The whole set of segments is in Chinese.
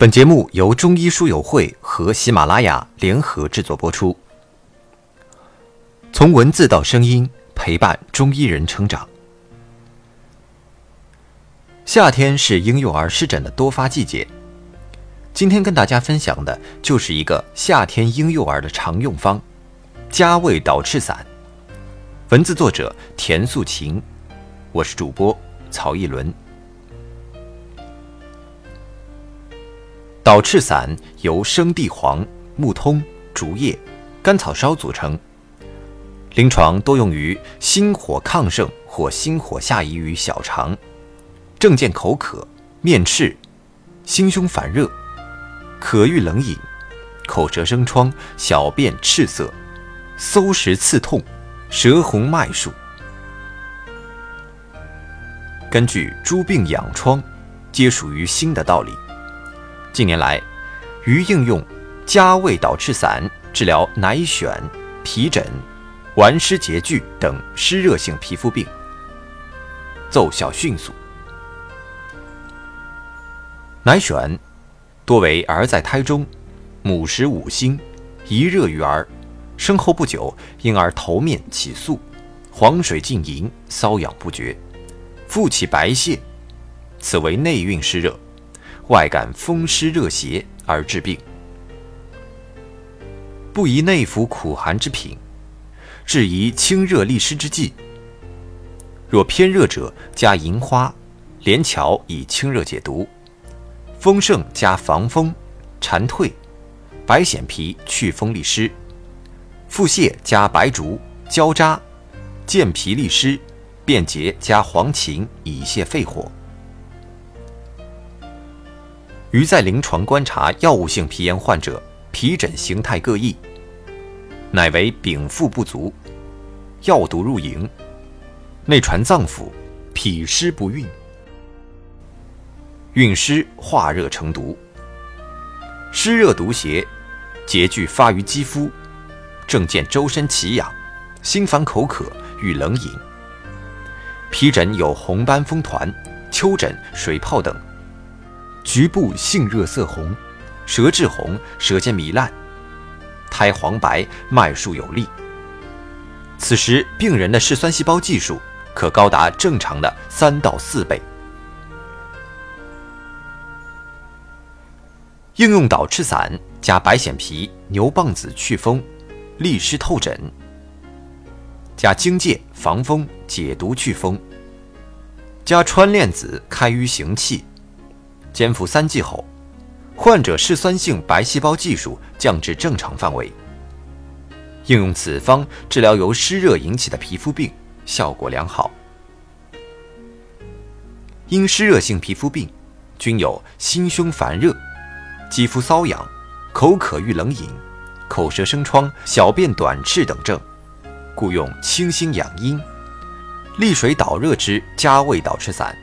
本节目由中医书友会和喜马拉雅联合制作播出。从文字到声音，陪伴中医人成长。夏天是婴幼儿湿疹的多发季节，今天跟大家分享的就是一个夏天婴幼儿的常用方——加味导赤散。文字作者田素琴，我是主播曹一伦。导赤散由生地黄、木通、竹叶、甘草烧组成，临床多用于心火亢盛或心火下移于小肠，症见口渴、面赤、心胸烦热、渴欲冷饮、口舌生疮、小便赤色、搜食刺痛、舌红脉数。根据诸病养疮，皆属于心的道理。近年来，于应用加味导赤散治疗奶癣、皮疹、顽湿结聚等湿热性皮肤病，奏效迅速。奶癣多为儿在胎中，母食五辛，一热于儿，生后不久，婴儿头面起粟，黄水浸淫，瘙痒不绝，腹起白屑，此为内蕴湿热。外感风湿热邪而致病，不宜内服苦寒之品，治宜清热利湿之剂。若偏热者，加银花、连翘以清热解毒；风盛加防风、蝉蜕、白藓皮祛风利湿；腹泻加白术、焦渣、健脾利湿；便捷加黄芩以泻肺火。于在临床观察药物性皮炎患者，皮疹形态各异，乃为禀赋不足，药毒入营，内传脏腑，脾湿不运，运湿化热成毒，湿热毒邪结聚发于肌肤，症见周身奇痒，心烦口渴，欲冷饮。皮疹有红斑风团、丘疹、水泡等。局部性热色红，舌质红，舌尖糜烂，苔黄白，脉数有力。此时病人的嗜酸细胞计数可高达正常的三到四倍。应用导赤散加白藓皮、牛蒡子祛风、利湿透疹，加荆芥防风解毒祛风，加川链子开瘀行气。煎服三剂后，患者嗜酸性白细胞计数降至正常范围。应用此方治疗由湿热引起的皮肤病，效果良好。因湿热性皮肤病均有心胸烦热、肌肤瘙痒、口渴欲冷饮、口舌生疮、小便短赤等症，故用清心养阴、利水导热之加味导赤散。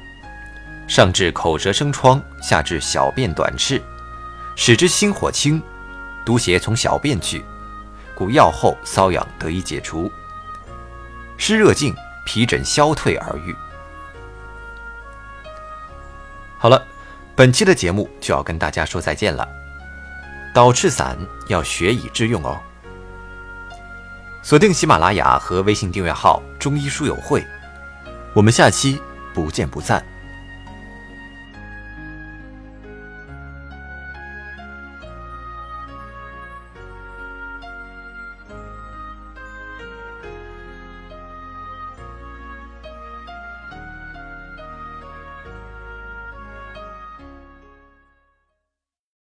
上至口舌生疮，下至小便短赤，使之心火清，毒邪从小便去，故药后瘙痒得以解除，湿热尽，皮疹消退而愈。好了，本期的节目就要跟大家说再见了。导赤散要学以致用哦。锁定喜马拉雅和微信订阅号“中医书友会”，我们下期不见不散。